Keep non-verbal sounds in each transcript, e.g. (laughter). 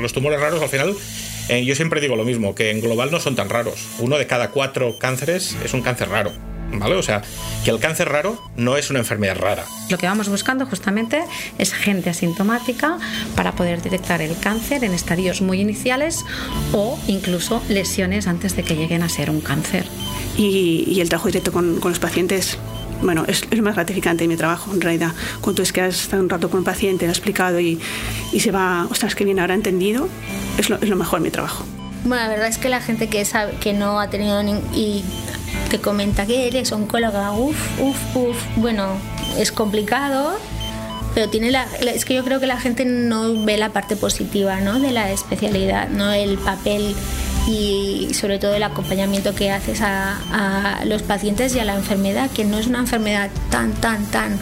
Los tumores raros al final, eh, yo siempre digo lo mismo, que en global no son tan raros. Uno de cada cuatro cánceres es un cáncer raro. ¿Vale? O sea, que el cáncer raro no es una enfermedad rara. Lo que vamos buscando justamente es gente asintomática para poder detectar el cáncer en estadios muy iniciales o incluso lesiones antes de que lleguen a ser un cáncer. Y, el trabajo directo con, los pacientes bueno, es, es, más gratificante mi trabajo en realidad. Cuando es que has estado un rato con un paciente, le has explicado y, y se va, ostras, que bien habrá entendido, es lo, es lo mejor mi trabajo. Bueno, la verdad es que la gente que sabe que no ha tenido y te comenta que eres oncóloga, uff, uff, uff, bueno, es complicado, pero tiene la, es que yo creo que la gente no ve la parte positiva ¿no? de la especialidad, no el papel y sobre todo el acompañamiento que haces a, los pacientes y a la enfermedad, que no es una enfermedad tan, tan, tan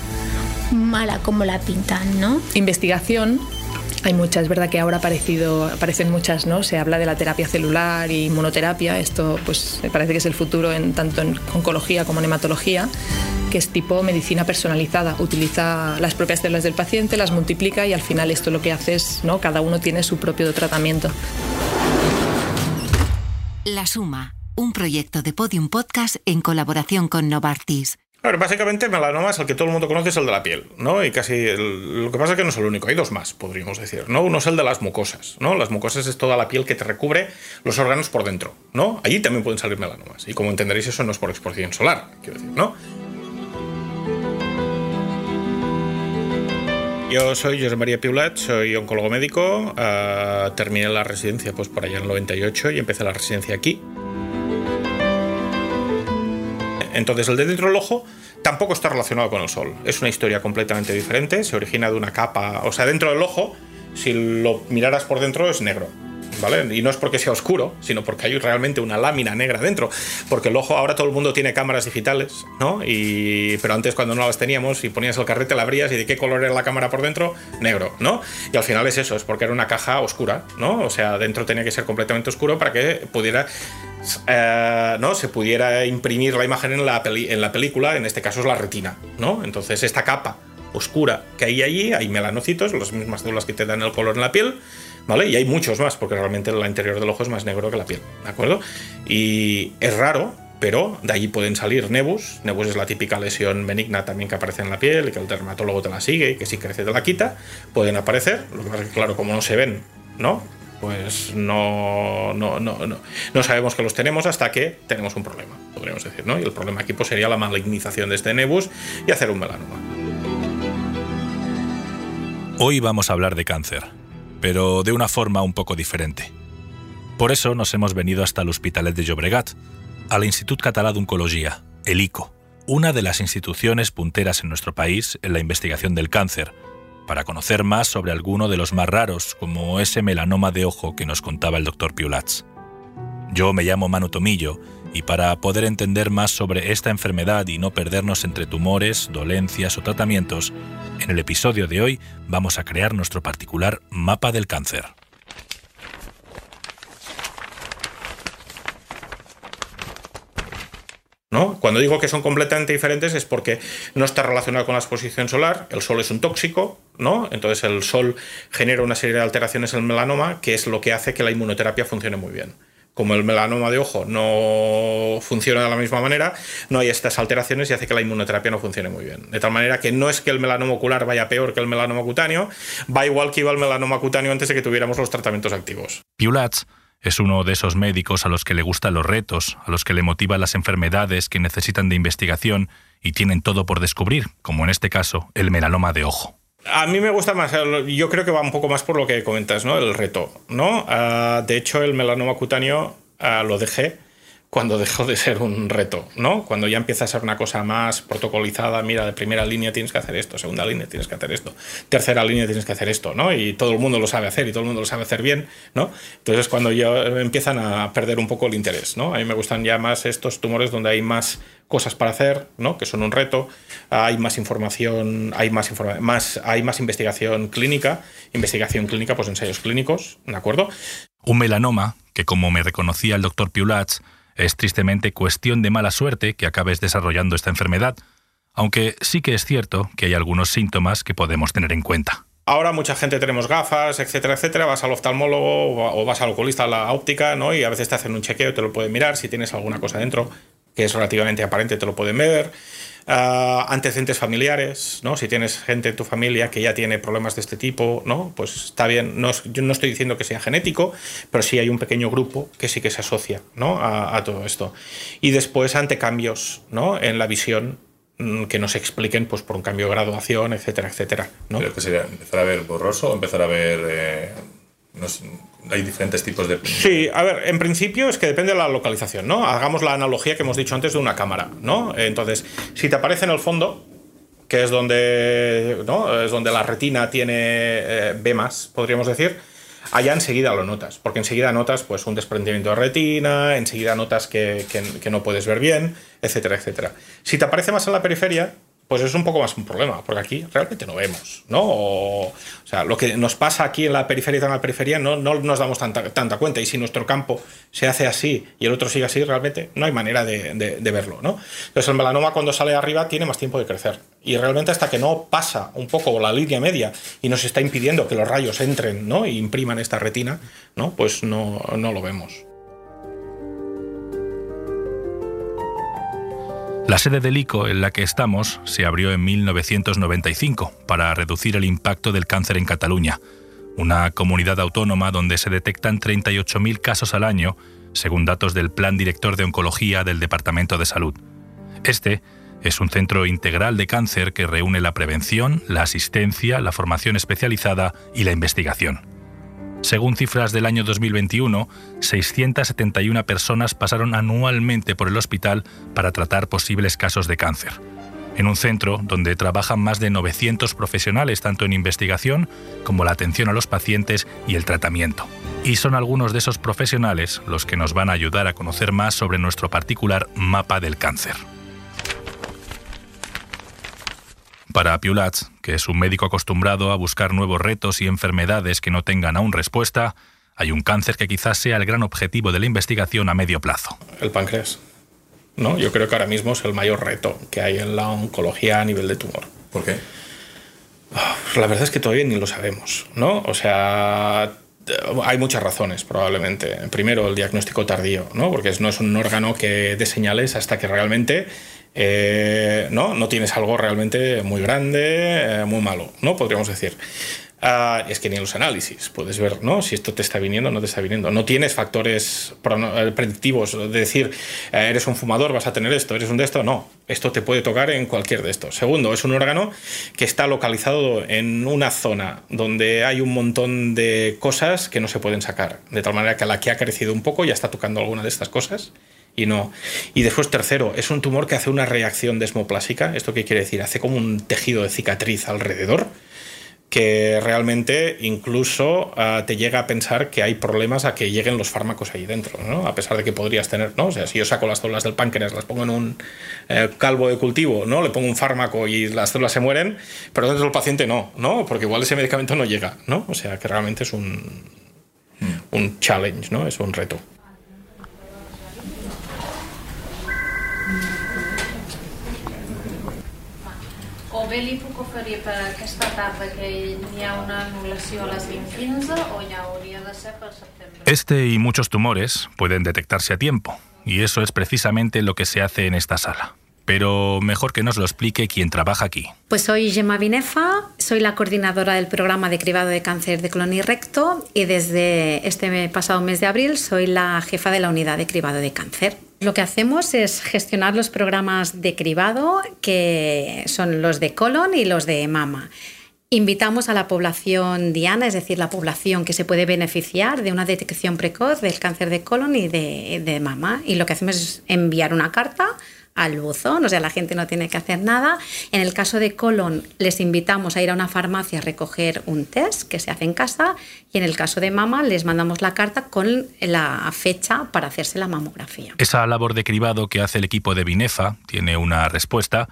mala como la pintan, ¿no? Investigación hay muchas, es verdad que ahora aparecido, aparecen muchas, ¿no? Se habla de la terapia celular y inmunoterapia, esto pues me parece que es el futuro en, tanto en oncología como en hematología, que es tipo medicina personalizada, utiliza las propias células del paciente, las multiplica y al final esto lo que hace es, ¿no? Cada uno tiene su propio tratamiento. La Suma, un proyecto de Podium Podcast en colaboración con Novartis básicamente melanoma es el que todo el mundo conoce, es el de la piel, ¿no? Y casi lo que pasa es que no es el único, hay dos más, podríamos decir, ¿no? Uno es el de las mucosas, ¿no? Las mucosas es toda la piel que te recubre los órganos por dentro, ¿no? Allí también pueden salir melanomas. Y como entenderéis, eso no es por exposición solar, quiero decir, ¿no? Yo soy José María Piulat, soy oncólogo médico, uh, terminé la residencia pues por allá en el 98 y empecé la residencia aquí. Entonces, el de dentro del ojo tampoco está relacionado con el sol. Es una historia completamente diferente. Se origina de una capa. O sea, dentro del ojo, si lo miraras por dentro, es negro. Y no es porque sea oscuro, sino porque hay realmente una lámina negra dentro. Porque el ojo, ahora todo el mundo tiene cámaras digitales, ¿no? Y, pero antes cuando no las teníamos y ponías el carrete, la abrías y de qué color era la cámara por dentro, negro, ¿no? Y al final es eso, es porque era una caja oscura, ¿no? O sea, dentro tenía que ser completamente oscuro para que pudiera eh, ¿no? se pudiera imprimir la imagen en la, en la película, en este caso es la retina. ¿no? Entonces esta capa oscura que hay allí, hay melanocitos, las mismas células que te dan el color en la piel, ¿vale? Y hay muchos más, porque realmente el interior del ojo es más negro que la piel, ¿de acuerdo? Y es raro, pero de allí pueden salir nebus. Nebus es la típica lesión benigna también que aparece en la piel, que el dermatólogo te la sigue y que si crece te la quita. Pueden aparecer, lo que pasa es que, claro, como no se ven, ¿no? pues no, no, no, no, sabemos que los tenemos hasta que tenemos un problema, podríamos decir, ¿no? Y el problema aquí pues, sería la malignización de este nebus y hacer un melanoma. Hoy vamos a hablar de cáncer, pero de una forma un poco diferente. Por eso nos hemos venido hasta el Hospitalet de Llobregat, al Institut Català d'Oncologia, el ICO, una de las instituciones punteras en nuestro país en la investigación del cáncer, para conocer más sobre alguno de los más raros, como ese melanoma de ojo que nos contaba el doctor Piulats. Yo me llamo Manu Tomillo y para poder entender más sobre esta enfermedad y no perdernos entre tumores, dolencias o tratamientos, en el episodio de hoy vamos a crear nuestro particular mapa del cáncer. Cuando digo que son completamente diferentes es porque no está relacionado con la exposición solar, el sol es un tóxico, ¿no? Entonces el sol genera una serie de alteraciones en el melanoma que es lo que hace que la inmunoterapia funcione muy bien. Como el melanoma de ojo no funciona de la misma manera, no hay estas alteraciones y hace que la inmunoterapia no funcione muy bien. De tal manera que no es que el melanoma ocular vaya peor que el melanoma cutáneo, va igual que iba el melanoma cutáneo antes de que tuviéramos los tratamientos activos. Piulats es uno de esos médicos a los que le gustan los retos, a los que le motivan las enfermedades que necesitan de investigación y tienen todo por descubrir, como en este caso el melanoma de ojo. A mí me gusta más, yo creo que va un poco más por lo que comentas, ¿no? El reto, ¿no? Ah, de hecho, el melanoma cutáneo ah, lo dejé cuando dejó de ser un reto, ¿no? Cuando ya empieza a ser una cosa más protocolizada, mira, de primera línea tienes que hacer esto, segunda línea tienes que hacer esto, tercera línea tienes que hacer esto, ¿no? Y todo el mundo lo sabe hacer y todo el mundo lo sabe hacer bien, ¿no? Entonces cuando ya empiezan a perder un poco el interés, ¿no? A mí me gustan ya más estos tumores donde hay más cosas para hacer, ¿no? Que son un reto, hay más información, hay más, más hay más investigación clínica, investigación clínica, pues ensayos clínicos, ¿de acuerdo? Un melanoma que como me reconocía el doctor Piulats, es tristemente cuestión de mala suerte que acabes desarrollando esta enfermedad, aunque sí que es cierto que hay algunos síntomas que podemos tener en cuenta. Ahora mucha gente tenemos gafas, etcétera, etcétera. Vas al oftalmólogo o vas al oculista a la óptica, ¿no? Y a veces te hacen un chequeo, te lo pueden mirar. Si tienes alguna cosa dentro que es relativamente aparente, te lo pueden ver. Ah, antecedentes familiares, ¿no? Si tienes gente en tu familia que ya tiene problemas de este tipo, ¿no? Pues está bien. No, yo no estoy diciendo que sea genético, pero sí hay un pequeño grupo que sí que se asocia, ¿no? A, a todo esto. Y después ante cambios, ¿no? En la visión Mm, que nos expliquen pues por un cambio de graduación, etcétera, etcétera. ¿no? que sería empezar a ver borroso o empezar a ver... Eh, hay diferentes tipos de... Sí, a ver, en principio es que depende de la localización, ¿no? Hagamos la analogía que hemos dicho antes de una cámara, ¿no? Entonces, si te aparece en el fondo, que es donde, ¿no? es donde la retina tiene eh, vemas, podríamos decir, allá enseguida lo notas, porque enseguida notas pues un desprendimiento de retina, enseguida notas que, que, no puedes ver bien, etcétera, etcétera. Si te aparece más en la periferia, pues es un poco más un problema, porque aquí realmente no vemos, ¿no? O, sea, lo que nos pasa aquí en la periferia y en la periferia no, no nos damos tanta, cuenta, y si nuestro campo se hace así y el otro sigue así, realmente no hay manera de, verlo, ¿no? Entonces el melanoma cuando sale arriba tiene más tiempo de crecer, y realmente hasta que no pasa un poco la línea media y nos está impidiendo que los rayos entren, ¿no? E impriman esta retina, ¿no? Pues no, no lo vemos. La sede del ICO en la que estamos se abrió en 1995 para reducir el impacto del cáncer en Cataluña, una comunidad autónoma donde se detectan 38.000 casos al año, según datos del Plan Director de Oncología del Departamento de Salud. Este es un centro integral de cáncer que reúne la prevención, la asistencia, la formación especializada y la investigación. Según cifras del año 2021, 671 personas pasaron anualmente por el hospital para tratar posibles casos de cáncer. En un centro donde trabajan más de 900 profesionales tanto en investigación como la atención a los pacientes y el tratamiento. Y son algunos de esos profesionales los que nos van a ayudar a conocer más sobre nuestro particular mapa del cáncer. Para Piulats, que es un médico acostumbrado a buscar nuevos retos y enfermedades que no tengan aún respuesta, hay un cáncer que quizás sea el gran objetivo de la investigación a medio plazo. El páncreas. ¿no? Yo creo que ahora mismo es el mayor reto que hay en la oncología a nivel de tumor. ¿Por qué? Ah, la verdad es que todavía ni lo sabemos, ¿no? O sea, hay muchas razones, probablemente. Primero, el diagnóstico tardío, ¿no? Porque no es un órgano que dé señales hasta que realmente eh, ¿no? no tienes algo realmente muy grande, eh, muy malo, ¿no? Podríamos decir. Ah, es que ni los análisis puedes ver ¿no? si esto te está viniendo no te está viniendo. No tienes factores eh, predictivos de decir, eres un fumador, vas a tener esto, eres un de esto. No, esto te puede tocar en cualquier de estos. Segundo, es un órgano que está localizado en una zona donde hay un montón de cosas que no se pueden sacar. De tal manera que la que ha crecido un poco ya está tocando alguna de estas cosas y no. Y después, tercero, es un tumor que hace una reacción desmoplásica. ¿Esto qué quiere decir? Hace como un tejido de cicatriz alrededor que realmente incluso ah, te llega a pensar que hay problemas a que lleguen los fármacos ahí dentro, ¿no? A pesar de que podrías tener, ¿no? O sea, si yo saco las células del páncreas, las pongo en un eh, calvo de cultivo, ¿no? Le pongo un fármaco y las células se mueren, pero dentro del paciente no, ¿no? Porque igual ese medicamento no llega, ¿no? O sea, que realmente es un, un challenge, ¿no? Es un reto. Bé li puc oferir per aquesta tarda que hi ha una anulació a les 20.15 o ja hauria de ser septiembre. Este y muchos tumores pueden detectarse a tiempo, y eso es precisamente lo que se hace en esta sala. Pero mejor que nos lo explique quien trabaja aquí. Pues soy Gemma Binefa, soy la coordinadora del programa de cribado de cáncer de colon y recto y desde este pasado mes de abril soy la jefa de la unidad de cribado de cáncer. Lo que hacemos es gestionar los programas de cribado, que son los de colon y los de mama. Invitamos a la población diana, es decir, la población que se puede beneficiar de una detección precoz del cáncer de colon y de, de mama. Y lo que hacemos es enviar una carta al buzón, o sea, la gente no tiene que hacer nada. En el caso de colon, les invitamos a ir a una farmacia a recoger un test que se hace en casa y en el caso de mama, les mandamos la carta con la fecha para hacerse la mamografía. Esa labor de cribado que hace el equipo de Binefa tiene una respuesta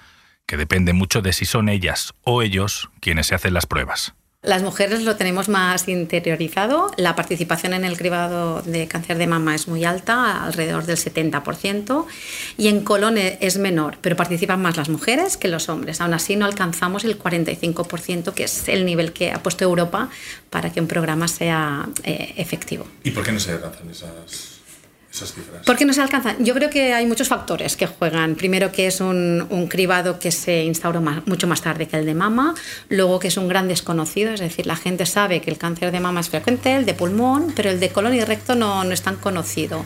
que depende mucho de si son ellas o ellos quienes se hacen las pruebas. Las mujeres lo tenemos más interiorizado. La participación en el cribado de cáncer de mama es muy alta, alrededor del 70%, y en colon e, es menor, pero participan más las mujeres que los hombres. Aún así no alcanzamos el 45%, que es el nivel que ha puesto Europa para que un programa sea eh, efectivo. ¿Y por qué no se alcanzan esas esas cifras? ¿Por qué no se alcanzan? Yo creo que hay muchos factores que juegan. Primero que es un, un cribado que se instauró mucho más tarde que el de mama, luego que es un gran desconocido, es decir, la gente sabe que el cáncer de mama es frecuente, el de pulmón, pero el de colon y recto no, no es tan conocido.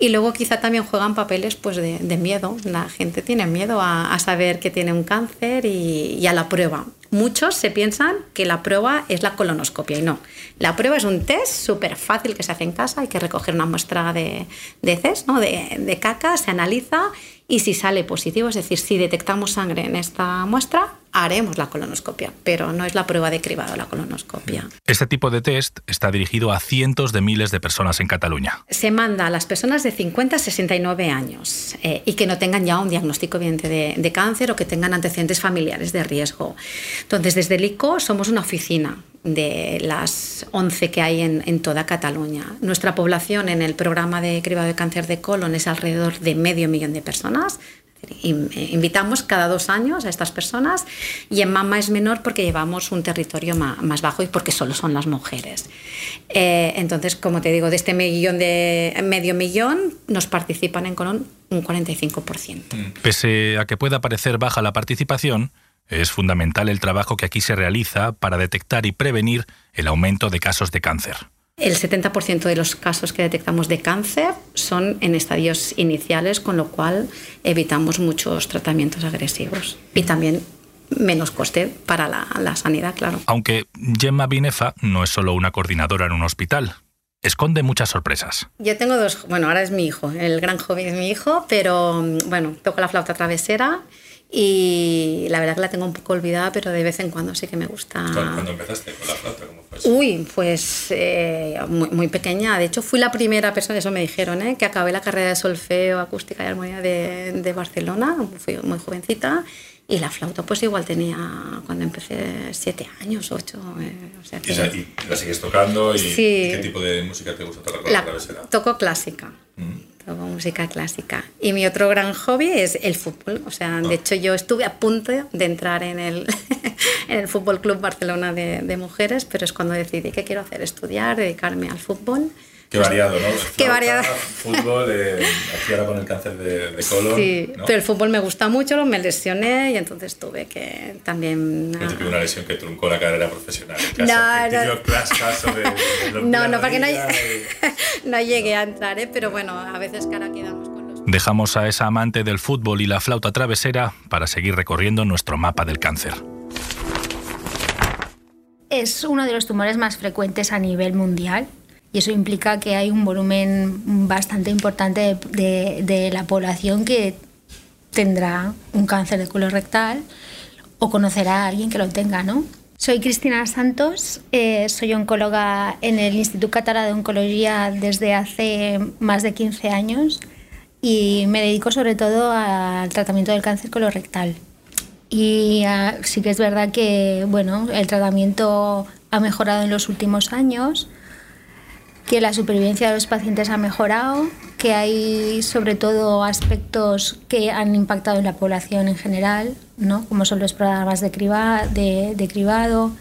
Y luego quizá también juegan papeles pues, de, de miedo. La gente tiene miedo a, a, saber que tiene un cáncer y, y a la prueba. Muchos se piensan que la prueba es la colonoscopia y no. La prueba es un test súper fácil que se hace en casa. Hay que recoger una muestra de, de heces, ¿no? de, de caca, se analiza y si sale positivo, es decir, si detectamos sangre en esta muestra, haremos la colonoscopia, pero no es la prueba de cribado la colonoscopia. Este tipo de test está dirigido a cientos de miles de personas en Cataluña. Se manda a las personas de 50 a 69 años eh, y que no tengan ya un diagnóstico evidente de, de, cáncer o que tengan antecedentes familiares de riesgo. Entonces, desde el ICO somos una oficina de las 11 que hay en, en, toda Cataluña. Nuestra población en el programa de cribado de cáncer de colon es alrededor de medio millón de personas. Invitamos cada dos años a estas personas y en Mama es menor porque llevamos un territorio más, bajo y porque solo son las mujeres. Eh, entonces, como te digo, de este millón de medio millón nos participan en colon un 45%. Pese a que pueda parecer baja la participación, es fundamental el trabajo que aquí se realiza para detectar y prevenir el aumento de casos de cáncer. El 70% de los casos que detectamos de cáncer son en estadios iniciales, con lo cual evitamos muchos tratamientos agresivos y también menos coste para la, la sanidad, claro. Aunque Gemma Binefa no es solo una coordinadora en un hospital, esconde muchas sorpresas. Yo tengo dos, bueno, ahora es mi hijo, el gran joven es mi hijo, pero bueno, toco la flauta travesera y la verdad que la tengo un poco olvidada, pero de vez en cuando sí que me gusta. ¿Cuándo empezaste con la flauta? ¿Cómo fue eso? Uy, pues eh, muy, muy, pequeña. De hecho, fui la primera persona, eso me dijeron, ¿eh? que acabé la carrera de solfeo, acústica y armonía de, de Barcelona. Fui muy jovencita. Y la flauta, pues igual tenía, cuando empecé, siete años, ocho. Eh, o sea que... ¿Y, la sigues tocando? ¿Y sí. qué tipo de música te gusta tocar con la, la? Toco clásica. Mm toco música clásica. Y mi otro gran hobby es el fútbol. O sea, de hecho yo estuve a punto de entrar en el, (laughs) en el Fútbol Club Barcelona de, de, mujeres, pero es cuando decidí que quiero hacer, estudiar, dedicarme al fútbol. Qué variado, ¿no? Flauta, Qué variado. Fútbol, eh, aquí ahora con el cáncer de, de colon. Sí, ¿no? pero el fútbol me gusta mucho, me lesioné y entonces tuve que también... No tuve una lesión que truncó la carrera profesional. No, no. caso de, de no, no, porque no, y... (laughs) no llegué a entrar, ¿eh? pero bueno, a veces cara quedamos con los... Dejamos a esa amante del fútbol y la flauta travesera para seguir recorriendo nuestro mapa del cáncer. Es uno de los tumores más frecuentes a nivel mundial y eso implica que hay un volumen bastante importante de, de, de la población que tendrá un cáncer de colon rectal o conocerá a alguien que lo tenga, ¿no? Soy Cristina Santos, eh, soy oncóloga en el Instituto Català de Oncología desde hace más de 15 años y me dedico sobre todo al tratamiento del cáncer colorectal. Y uh, sí que es verdad que bueno, el tratamiento ha mejorado en los últimos años, que la supervivencia de los pacientes ha mejorado, que hay sobre todo aspectos que han impactado en la población en general, ¿no? como son los programas de, criba, de, cribado,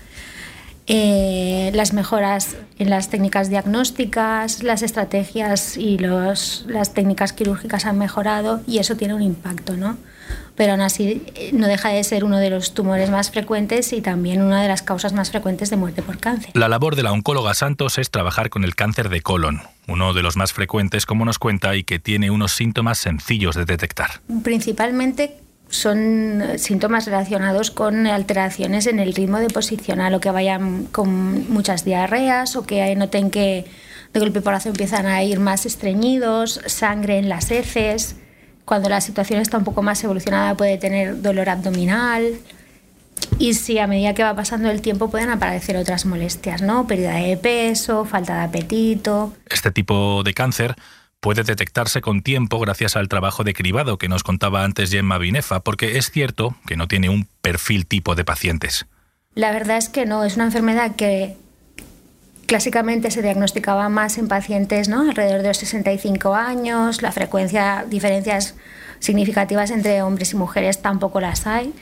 eh, las mejoras en las técnicas diagnósticas, las estrategias y los, las técnicas quirúrgicas han mejorado y eso tiene un impacto, ¿no? Pero aún así no deja de ser uno de los tumores más frecuentes y también una de las causas más frecuentes de muerte por cáncer. La labor de la oncóloga Santos es trabajar con el cáncer de colon, uno de los más frecuentes, como nos cuenta, y que tiene unos síntomas sencillos de detectar. Principalmente son síntomas relacionados con alteraciones en el ritmo de posicionar o que vayan con muchas diarreas o que noten que de golpe porrazo empiezan a ir más estreñidos, sangre en las heces. Cuando la situación está un poco más evolucionada puede tener dolor abdominal. Y si a medida que va pasando el tiempo pueden aparecer otras molestias, ¿no? Pérdida de peso, falta de apetito. Este tipo de cáncer puede detectarse con tiempo gracias al trabajo de cribado que nos contaba antes Gemma Binefa, porque es cierto que no tiene un perfil tipo de pacientes. La verdad es que no, es una enfermedad que clásicamente se diagnosticaba más en pacientes ¿no? alrededor de los 65 años, la frecuencia, diferencias significativas entre hombres y mujeres tampoco las hay.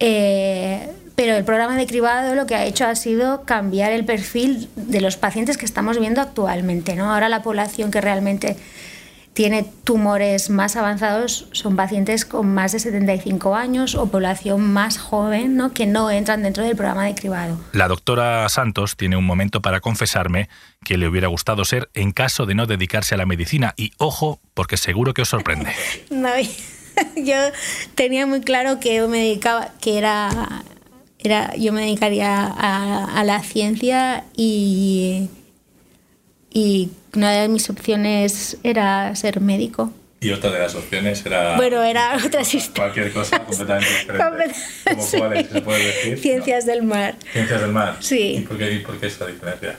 Eh, pero el programa de cribado lo que ha hecho ha sido cambiar el perfil de los pacientes que estamos viendo actualmente. ¿no? Ahora la población que realmente tiene tumores más avanzados son pacientes con más de 75 años o población más joven ¿no? que no entran dentro del programa de cribado. La doctora Santos tiene un momento para confesarme que le hubiera gustado ser en caso de no dedicarse a la medicina. Y ojo, porque seguro que os sorprende. (laughs) no, (laughs) yo tenía muy claro que yo me dedicaba, que era, era yo me dedicaría a, a la ciencia y y una de mis opciones era ser médico. Y otra de las opciones era. Bueno, era otra Cualquier cosa completamente diferente. (laughs) ¿Cómo cuáles se puede decir? Ciencias del mar. Ciencias del mar. Sí. ¿Y por qué, y por qué esa diferencia?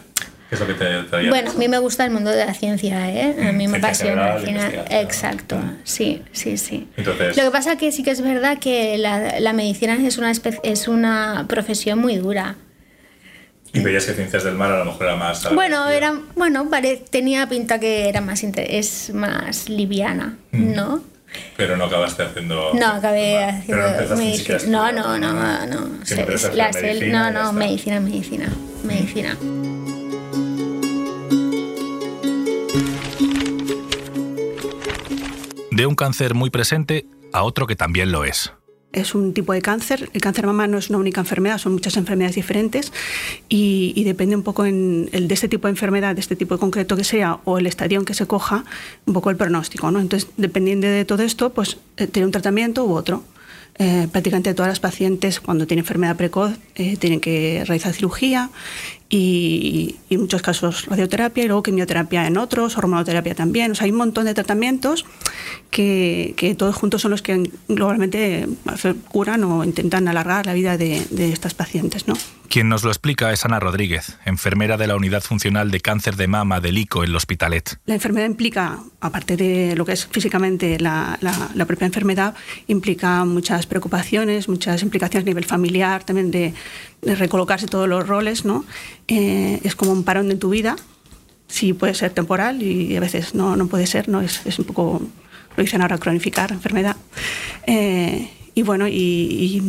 ¿Qué es lo que te traía? Bueno, a mí me gusta el mundo de la ciencia, ¿eh? A mí me apasiona la ciencia. Exacto, sí, sí, sí. Entonces... Lo que pasa que sí que es verdad que la, la medicina es una, es una profesión muy dura. Y veías que Ciencias del Mar a lo mejor era más... Bueno, era, bueno vale, tenía pinta que era más, es más liviana, mm. ¿no? Pero no acabaste haciendo... No, acabé haciendo medicina. No, no, no, no. no, la, medicina, no, no, medicina, medicina, medicina. De un cáncer muy presente a otro que también lo es es un tipo de cáncer. El cáncer mama no es una única enfermedad, son muchas enfermedades diferentes y, depende un poco en el, de este tipo de enfermedad, de este tipo concreto que sea o el estadio en que se coja, un poco el pronóstico. ¿no? Entonces, dependiendo de todo esto, pues eh, tiene un tratamiento u otro. Eh, prácticamente todas las pacientes cuando tienen enfermedad precoz eh, tienen que realizar cirugía y, en muchos casos radioterapia y luego quimioterapia en otros, hormonoterapia también. O sea, hay un montón de tratamientos que, que todos juntos son los que globalmente curan o intentan alargar la vida de, de estas pacientes. ¿no? Quien nos lo explica es Ana Rodríguez, enfermera de la Unidad Funcional de Cáncer de Mama del ICO en el Hospitalet. La enfermedad implica, aparte de lo que es físicamente la, la, propia enfermedad, implica muchas preocupaciones, muchas implicaciones a nivel familiar, también de, recolocarse todos los roles. ¿no? Eh, es como un parón de tu vida, sí puede ser temporal y a veces no, no puede ser, ¿no? Es, es un poco, lo dicen ahora, cronificar enfermedad. Eh, y bueno, y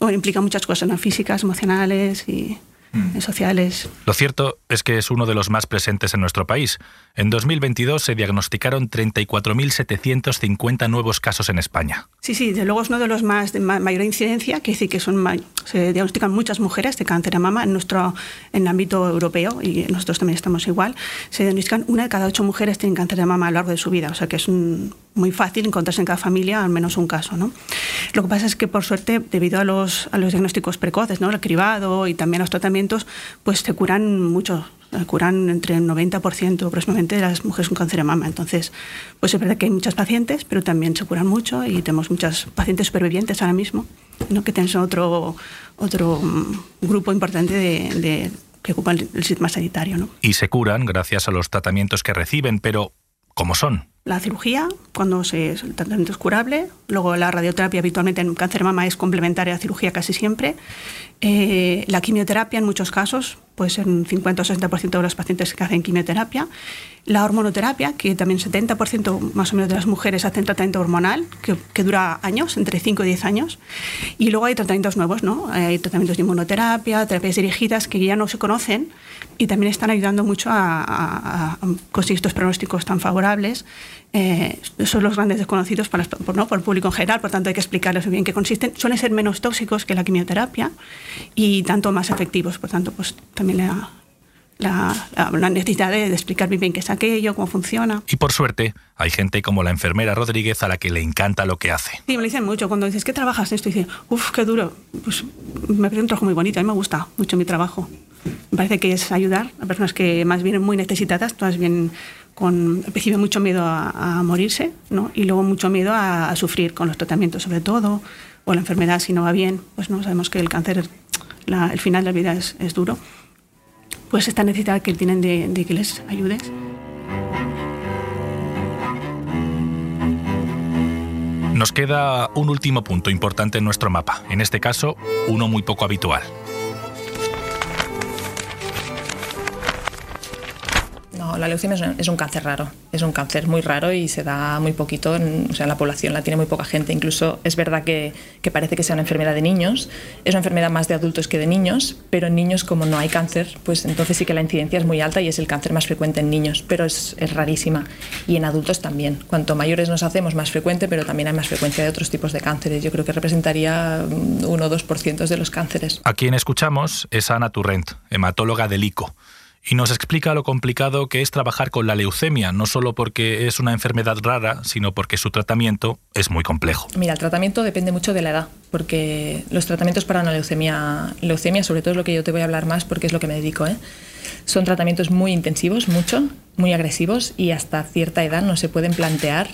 implica muchas cosas, ¿no? físicas, emocionales y mm. sociales. Lo cierto es que es uno de los más presentes en nuestro país. En 2022 se diagnosticaron 34.750 nuevos casos en España. Sí, sí, de luego es uno de los más de mayor incidencia, que decir que son, se diagnostican muchas mujeres de cáncer de mama en nuestro en el ámbito europeo, y nosotros también estamos igual, se diagnostican una de cada ocho mujeres tienen cáncer de mama a lo largo de su vida, o sea que es muy fácil encontrarse en cada familia al menos un caso. ¿no? Lo que pasa es que, por suerte, debido a los, a los diagnósticos precoces, ¿no? el cribado y también los tratamientos, pues se curan mucho curan entre el 90% aproximadamente de las mujeres con cáncer de mama. Entonces, pues es verdad que hay muchas pacientes, pero también se curan mucho y tenemos muchas pacientes supervivientes ahora mismo, ¿no? que tenemos otro, otro mm, grupo importante de, que ocupa el, el sistema sanitario. ¿no? Y se curan gracias a los tratamientos que reciben, pero ¿cómo son? La cirugía, cuando se, el tratamiento es curable, luego la radioterapia habitualmente en cáncer de mama es complementaria a la cirugía casi siempre, eh, la quimioterapia en muchos casos, puede ser un 50 o 60% de los pacientes que hacen quimioterapia, la hormonoterapia, que también 70% más o menos de las mujeres hacen tratamiento hormonal, que, que, dura años, entre 5 y 10 años, y luego hay tratamientos nuevos, ¿no? Hay tratamientos de inmunoterapia, terapias dirigidas que ya no se conocen y también están ayudando mucho a, conseguir estos pronósticos tan favorables. Eh, son los grandes desconocidos para, por, ¿no? por el público en general, por tanto hay que explicarles bien qué consisten. Suelen ser menos tóxicos que la quimioterapia y tanto más efectivos, por tanto, pues también la, la, la, necesidad de, explicar bien qué es aquello, cómo funciona. Y por suerte, hay gente como la enfermera Rodríguez a la que le encanta lo que hace. Sí, me lo dicen mucho. Cuando dices, ¿qué trabajas en esto? Y dicen, uff, qué duro. Pues me parece un trabajo muy bonito. A mí me gusta mucho mi trabajo. Me parece que es ayudar a personas que más vienen muy necesitadas, todas bien con, reciben mucho miedo a, morirse, ¿no? Y luego mucho miedo a, sufrir con los tratamientos, sobre todo, o la enfermedad si no va bien. Pues no sabemos que el cáncer, el final de la vida es, es duro. Pues esta necesidad que tienen de, que les ayudes. Nos queda un último punto importante en nuestro mapa, en este caso uno muy poco habitual, La leucemia es un, cáncer raro. Es un cáncer muy raro y se da muy poquito, en, la población la tiene muy poca gente. Incluso es verdad que, parece que sea una enfermedad de niños. Es una enfermedad más de adultos que de niños, pero en niños como no hay cáncer, pues entonces sí que la incidencia es muy alta y es el cáncer más frecuente en niños, pero es, es rarísima. Y en adultos también. Cuanto mayores nos hacemos, más frecuente, pero también hay más frecuencia de otros tipos de cánceres. Yo creo que representaría mm, 1 o 2% de los cánceres. A quien escuchamos es Ana Turrent, hematóloga del ICO, y nos explica lo complicado que es trabajar con la leucemia, no solo porque es una enfermedad rara, sino porque su tratamiento es muy complejo. Mira, el tratamiento depende mucho de la edad, porque los tratamientos para una leucemia, leucemia sobre todo es lo que yo te voy a hablar más porque es lo que me dedico, ¿eh? son tratamientos muy intensivos, mucho, muy agresivos y hasta cierta edad no se pueden plantear,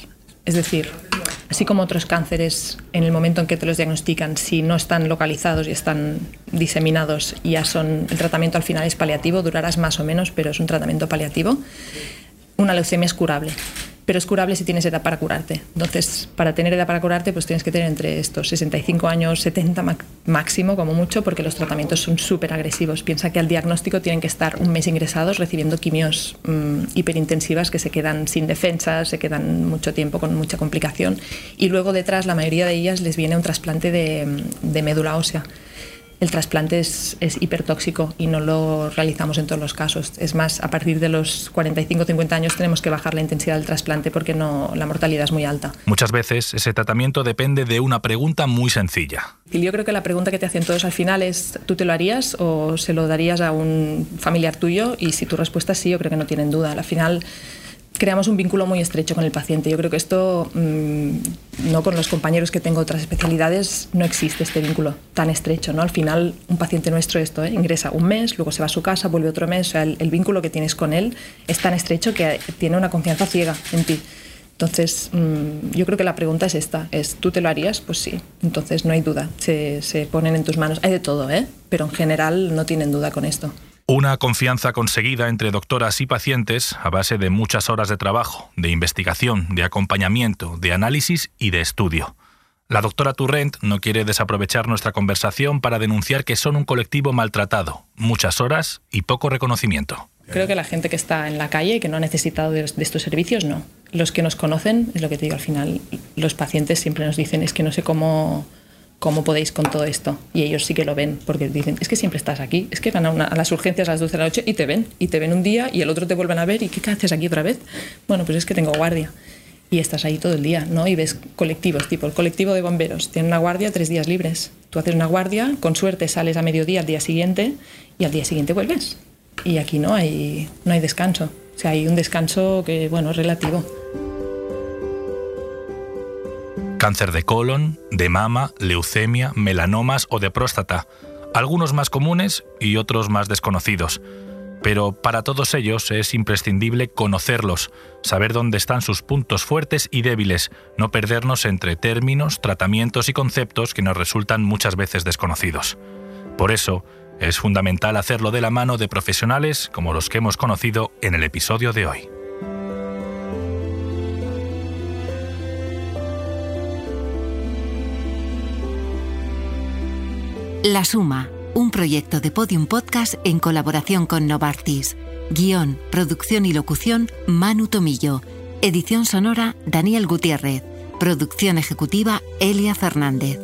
es decir, así como otros cánceres en el momento en que te los diagnostican, si no están localizados y están diseminados, ya son el tratamiento al final es paliativo, durarás más o menos, pero es un tratamiento paliativo. Una leucemia es curable, pero es curable si tienes edad para curarte. Entonces, para tener edad para curarte, pues tienes que tener entre estos 65 años, 70 máximo, como mucho, porque los tratamientos son súper agresivos. Piensa que al diagnóstico tienen que estar un mes ingresados recibiendo quimios mmm, hiperintensivas que se quedan sin defensa, se quedan mucho tiempo con mucha complicación. Y luego detrás, la mayoría de ellas les viene un trasplante de, de médula ósea el trasplante es, es, hipertóxico y no lo realizamos en todos los casos. Es más, a partir de los 45-50 años tenemos que bajar la intensidad del trasplante porque no, la mortalidad es muy alta. Muchas veces ese tratamiento depende de una pregunta muy sencilla. Yo creo que la pregunta que te hacen todos al final es, ¿tú te lo harías o se lo darías a un familiar tuyo? Y si tu respuesta es sí, yo creo que no tienen duda. Al final creamos un vínculo muy estrecho con el paciente. Yo creo que esto, mmm, no con los compañeros que tengo otras especialidades, no existe este vínculo tan estrecho. ¿no? Al final, un paciente nuestro esto ¿eh? ingresa un mes, luego se va a su casa, vuelve otro mes. El, vínculo que tienes con él es tan estrecho que tiene una confianza ciega en ti. Entonces, mmm, yo creo que la pregunta es esta, es ¿tú te lo harías? Pues sí, entonces no hay duda, se, se ponen en tus manos. Hay de todo, ¿eh? pero en general no tienen duda con esto. Una confianza conseguida entre doctoras y pacientes a base de muchas horas de trabajo, de investigación, de acompañamiento, de análisis y de estudio. La doctora Turrent no quiere desaprovechar nuestra conversación para denunciar que son un colectivo maltratado, muchas horas y poco reconocimiento. Creo que la gente que está en la calle y que no ha necesitado de, estos servicios, no. Los que nos conocen, es lo que te digo al final, los pacientes siempre nos dicen, es que no sé cómo ¿cómo podéis con todo esto? Y ellos sí que lo ven, porque dicen, es que siempre estás aquí, es que van a, una, a, las urgencias a las 12 de la noche y te ven, y te ven un día y el otro te vuelven a ver, ¿y qué haces aquí otra vez? Bueno, pues es que tengo guardia. Y estás ahí todo el día, ¿no? Y ves colectivos, tipo el colectivo de bomberos, tiene una guardia tres días libres. Tú haces una guardia, con suerte sales a mediodía al día siguiente y al día siguiente vuelves. Y aquí no hay, no hay descanso. O sea, hay un descanso que, bueno, es relativo. Cáncer de colon, de mama, leucemia, melanomas o de próstata, algunos más comunes y otros más desconocidos. Pero para todos ellos es imprescindible conocerlos, saber dónde están sus puntos fuertes y débiles, no perdernos entre términos, tratamientos y conceptos que nos resultan muchas veces desconocidos. Por eso, es fundamental hacerlo de la mano de profesionales como los que hemos conocido en el episodio de hoy. La Suma, un proyecto de Podium Podcast en colaboración con Novartis. Guión, producción y locución, Manu Tomillo. Edición sonora, Daniel Gutiérrez. Producción ejecutiva, Elia Fernández.